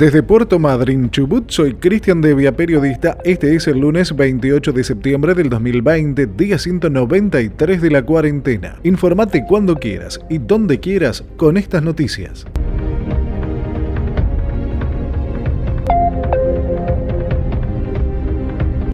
Desde Puerto Madryn, Chubut, soy Cristian Devia, periodista. Este es el lunes 28 de septiembre del 2020, día 193 de la cuarentena. Infórmate cuando quieras y donde quieras con estas noticias.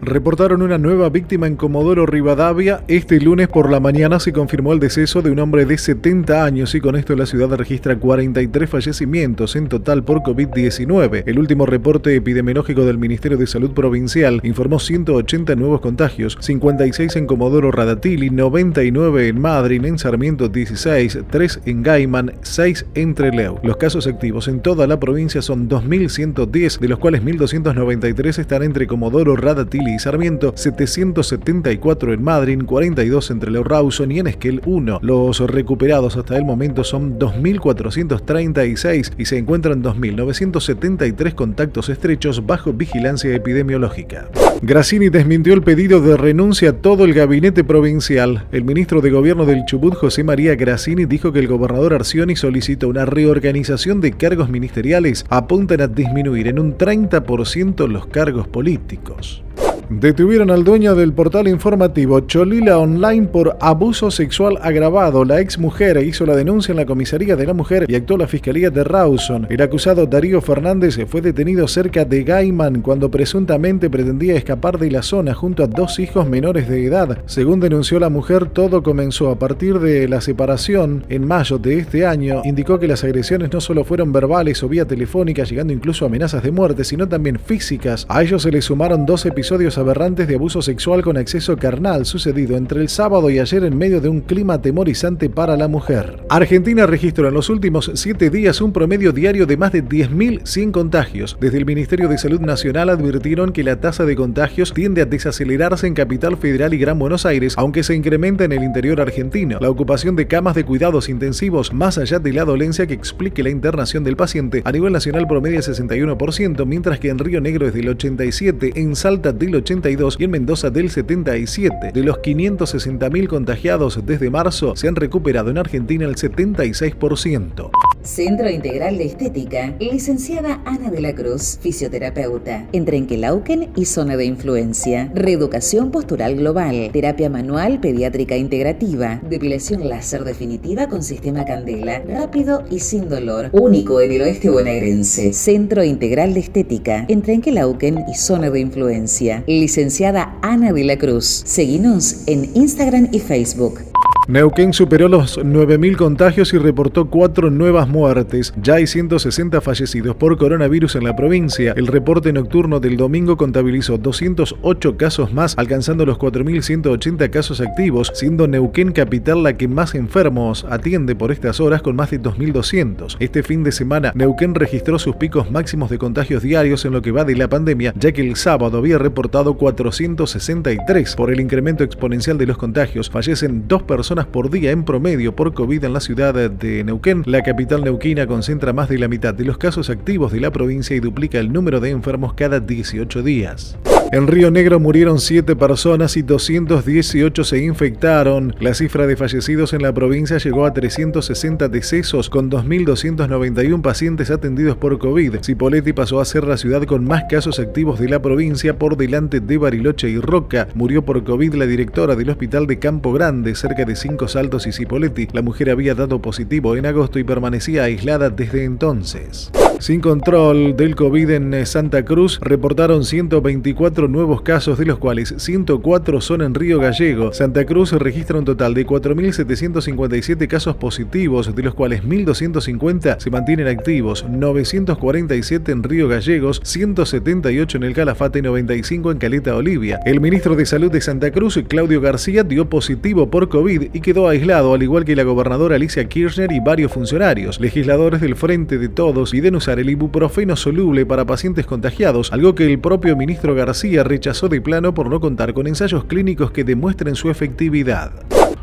Reportaron una nueva víctima en Comodoro Rivadavia. Este lunes por la mañana se confirmó el deceso de un hombre de 70 años y con esto la ciudad registra 43 fallecimientos en total por COVID-19. El último reporte epidemiológico del Ministerio de Salud Provincial informó 180 nuevos contagios, 56 en Comodoro Radatili, 99 en Madrid, en Sarmiento 16, 3 en Gaiman, 6 en Trelew. Los casos activos en toda la provincia son 2.110, de los cuales 1.293 están entre Comodoro, Radatili Sarmiento, 774 en Madrid, 42 entre Leo Rawson y en Esquel 1. Los recuperados hasta el momento son 2.436 y se encuentran 2.973 contactos estrechos bajo vigilancia epidemiológica. Grassini desmintió el pedido de renuncia a todo el gabinete provincial. El ministro de Gobierno del Chubut, José María Grassini, dijo que el gobernador Arcioni solicitó una reorganización de cargos ministeriales. Apuntan a disminuir en un 30% los cargos políticos. Detuvieron al dueño del portal informativo Cholila Online por abuso sexual agravado. La ex mujer hizo la denuncia en la comisaría de la mujer y actuó la fiscalía de Rawson. El acusado Darío Fernández fue detenido cerca de Gaiman cuando presuntamente pretendía escapar de la zona junto a dos hijos menores de edad. Según denunció la mujer, todo comenzó a partir de la separación en mayo de este año. Indicó que las agresiones no solo fueron verbales o vía telefónica, llegando incluso a amenazas de muerte, sino también físicas. A ellos se le sumaron dos episodios aberrantes de abuso sexual con acceso carnal sucedido entre el sábado y ayer en medio de un clima atemorizante para la mujer. Argentina registró en los últimos siete días un promedio diario de más de 10.100 contagios. Desde el Ministerio de Salud Nacional advirtieron que la tasa de contagios tiende a desacelerarse en Capital Federal y Gran Buenos Aires, aunque se incrementa en el interior argentino. La ocupación de camas de cuidados intensivos, más allá de la dolencia que explique la internación del paciente, a nivel nacional promedia 61%, mientras que en Río Negro es del 87%, en Salta del 80%, y en Mendoza del 77. De los 560.000 contagiados desde marzo, se han recuperado en Argentina el 76%. Centro Integral de Estética, licenciada Ana de la Cruz, fisioterapeuta, en Trenquelauquen y zona de influencia, reeducación postural global, terapia manual pediátrica integrativa, depilación láser definitiva con sistema candela, rápido y sin dolor, único en el oeste bonaerense. Centro Integral de Estética, en Trenquelauquen y zona de influencia, licenciada Ana de la Cruz. Seguinos en Instagram y Facebook. Neuquén superó los 9.000 contagios y reportó cuatro nuevas muertes. Ya hay 160 fallecidos por coronavirus en la provincia. El reporte nocturno del domingo contabilizó 208 casos más, alcanzando los 4.180 casos activos, siendo Neuquén capital la que más enfermos atiende por estas horas con más de 2.200. Este fin de semana, Neuquén registró sus picos máximos de contagios diarios en lo que va de la pandemia, ya que el sábado había reportado 463. Por el incremento exponencial de los contagios, fallecen dos personas por día en promedio por COVID en la ciudad de Neuquén. La capital neuquina concentra más de la mitad de los casos activos de la provincia y duplica el número de enfermos cada 18 días. En Río Negro murieron 7 personas y 218 se infectaron. La cifra de fallecidos en la provincia llegó a 360 decesos, con 2.291 pacientes atendidos por COVID. Cipolletti pasó a ser la ciudad con más casos activos de la provincia por delante de Bariloche y Roca. Murió por COVID la directora del hospital de Campo Grande, cerca de Cinco Saltos y Cipolletti. La mujer había dado positivo en agosto y permanecía aislada desde entonces. Sin control del COVID en Santa Cruz, reportaron 124 nuevos casos, de los cuales 104 son en Río Gallego. Santa Cruz registra un total de 4.757 casos positivos, de los cuales 1.250 se mantienen activos, 947 en Río Gallegos, 178 en el Calafate y 95 en Caleta Olivia. El ministro de Salud de Santa Cruz, Claudio García, dio positivo por COVID y quedó aislado, al igual que la gobernadora Alicia Kirchner y varios funcionarios. Legisladores del Frente de Todos piden usar el ibuprofeno soluble para pacientes contagiados, algo que el propio ministro García rechazó de plano por no contar con ensayos clínicos que demuestren su efectividad.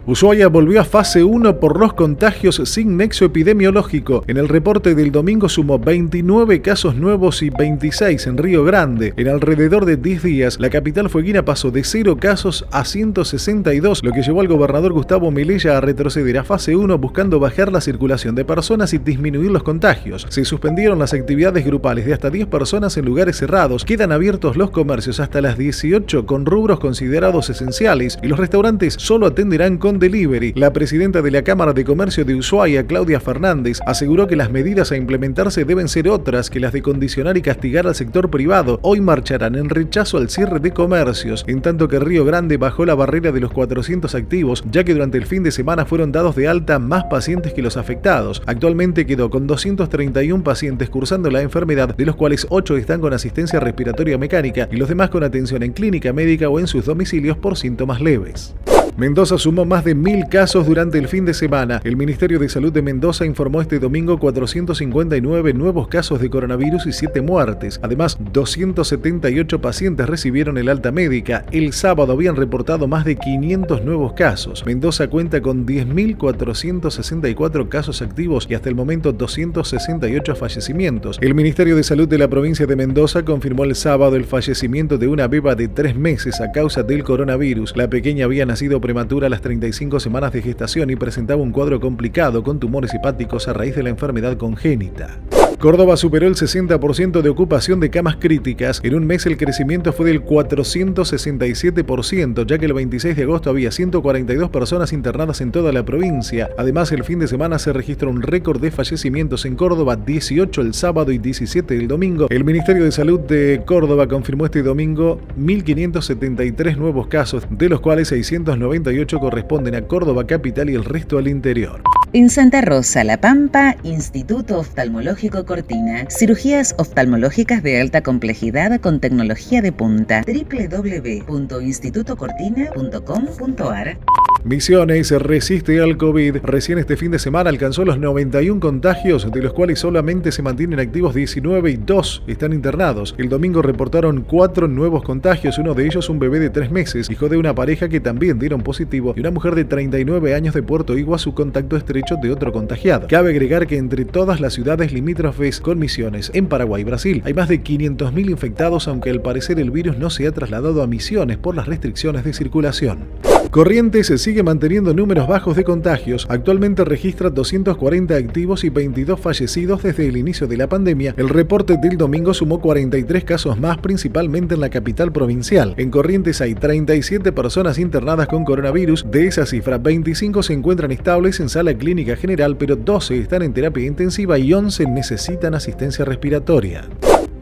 Ushuaia volvió a fase 1 por los contagios sin nexo epidemiológico. En el reporte del domingo sumó 29 casos nuevos y 26 en Río Grande. En alrededor de 10 días, la capital fueguina pasó de 0 casos a 162, lo que llevó al gobernador Gustavo Melella a retroceder a fase 1 buscando bajar la circulación de personas y disminuir los contagios. Se suspendieron las actividades grupales de hasta 10 personas en lugares cerrados. Quedan abiertos los comercios hasta las 18 con rubros considerados esenciales y los restaurantes solo atenderán con delivery. La presidenta de la Cámara de Comercio de Ushuaia, Claudia Fernández, aseguró que las medidas a implementarse deben ser otras que las de condicionar y castigar al sector privado. Hoy marcharán en rechazo al cierre de comercios, en tanto que Río Grande bajó la barrera de los 400 activos, ya que durante el fin de semana fueron dados de alta más pacientes que los afectados. Actualmente quedó con 231 pacientes cursando la enfermedad, de los cuales 8 están con asistencia respiratoria mecánica y los demás con atención en clínica médica o en sus domicilios por síntomas leves. Mendoza sumó más de mil casos durante el fin de semana. El Ministerio de Salud de Mendoza informó este domingo 459 nuevos casos de coronavirus y 7 muertes. Además, 278 pacientes recibieron el alta médica. El sábado habían reportado más de 500 nuevos casos. Mendoza cuenta con 10.464 casos activos y hasta el momento 268 fallecimientos. El Ministerio de Salud de la provincia de Mendoza confirmó el sábado el fallecimiento de una beba de tres meses a causa del coronavirus. La pequeña había nacido prematura a las 35 semanas de gestación y presentaba un cuadro complicado con tumores hepáticos a raíz de la enfermedad congénita. Córdoba superó el 60% de ocupación de camas críticas. En un mes el crecimiento fue del 467%, ya que el 26 de agosto había 142 personas internadas en toda la provincia. Además, el fin de semana se registró un récord de fallecimientos en Córdoba, 18 el sábado y 17 el domingo. El Ministerio de Salud de Córdoba confirmó este domingo 1.573 nuevos casos, de los cuales 698 corresponden a Córdoba capital y el resto al interior. En Santa Rosa, La Pampa, Instituto Oftalmológico Cortina. Cirugías oftalmológicas de alta complejidad con tecnología de punta. www.institutocortina.com.ar Misiones resiste al COVID. Recién este fin de semana alcanzó los 91 contagios, de los cuales solamente se mantienen activos 19 y 2 están internados. El domingo reportaron 4 nuevos contagios, uno de ellos un bebé de 3 meses, hijo de una pareja que también dieron positivo, y una mujer de 39 años de Puerto Iguazú contacto estrecho de otro contagiado. Cabe agregar que entre todas las ciudades limítrofes con Misiones, en Paraguay y Brasil, hay más de 500.000 infectados, aunque al parecer el virus no se ha trasladado a Misiones por las restricciones de circulación. Corrientes sigue manteniendo números bajos de contagios. Actualmente registra 240 activos y 22 fallecidos desde el inicio de la pandemia. El reporte del domingo sumó 43 casos más, principalmente en la capital provincial. En Corrientes hay 37 personas internadas con coronavirus. De esa cifra, 25 se encuentran estables en sala clínica general, pero 12 están en terapia intensiva y 11 necesitan asistencia respiratoria.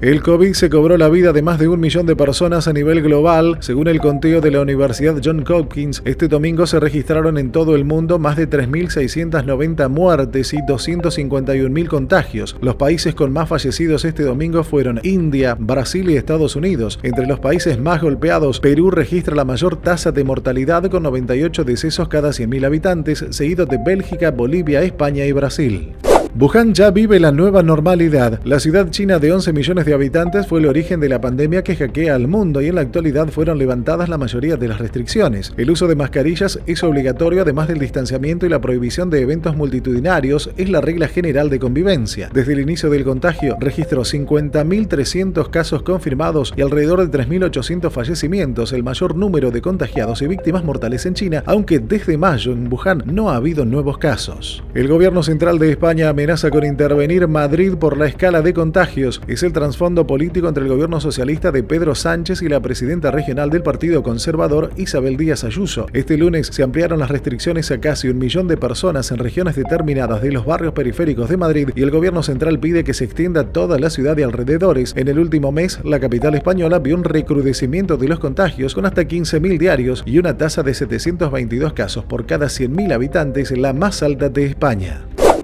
El COVID se cobró la vida de más de un millón de personas a nivel global. Según el conteo de la Universidad John Hopkins, este domingo se registraron en todo el mundo más de 3.690 muertes y 251.000 contagios. Los países con más fallecidos este domingo fueron India, Brasil y Estados Unidos. Entre los países más golpeados, Perú registra la mayor tasa de mortalidad con 98 decesos cada 100.000 habitantes, seguido de Bélgica, Bolivia, España y Brasil. Wuhan ya vive la nueva normalidad. La ciudad china de 11 millones de habitantes fue el origen de la pandemia que hackea al mundo y en la actualidad fueron levantadas la mayoría de las restricciones. El uso de mascarillas es obligatorio además del distanciamiento y la prohibición de eventos multitudinarios es la regla general de convivencia. Desde el inicio del contagio registró 50.300 casos confirmados y alrededor de 3.800 fallecimientos, el mayor número de contagiados y víctimas mortales en China, aunque desde mayo en Wuhan no ha habido nuevos casos. El gobierno central de España amenaza con intervenir Madrid por la escala de contagios. Es el trasfondo político entre el gobierno socialista de Pedro Sánchez y la presidenta regional del Partido Conservador, Isabel Díaz Ayuso. Este lunes se ampliaron las restricciones a casi un millón de personas en regiones determinadas de los barrios periféricos de Madrid y el gobierno central pide que se extienda toda la ciudad y alrededores. En el último mes, la capital española vio un recrudecimiento de los contagios con hasta 15.000 diarios y una tasa de 722 casos por cada 100.000 habitantes, la más alta de España.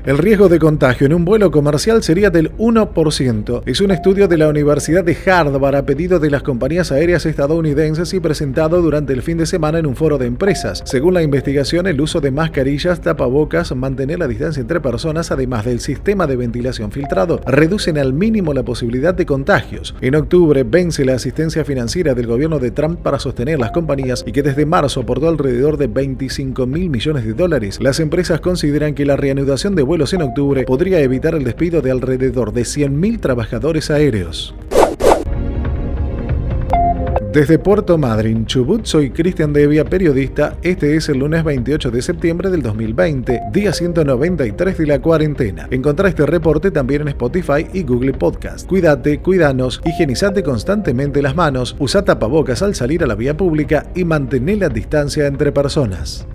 El riesgo de contagio en un vuelo comercial sería del 1%. Es un estudio de la Universidad de Harvard a pedido de las compañías aéreas estadounidenses y presentado durante el fin de semana en un foro de empresas. Según la investigación, el uso de mascarillas, tapabocas, mantener la distancia entre personas, además del sistema de ventilación filtrado, reducen al mínimo la posibilidad de contagios. En octubre vence la asistencia financiera del gobierno de Trump para sostener las compañías y que desde marzo aportó alrededor de 25 mil millones de dólares. Las empresas consideran que la reanudación de en octubre podría evitar el despido de alrededor de 100.000 trabajadores aéreos. Desde Puerto Madryn, Chubut, soy Cristian Devia, periodista. Este es el lunes 28 de septiembre del 2020, día 193 de la cuarentena. Encontrá este reporte también en Spotify y Google Podcast. Cuídate, cuidanos, higienizate constantemente las manos, usa tapabocas al salir a la vía pública y mantén la distancia entre personas.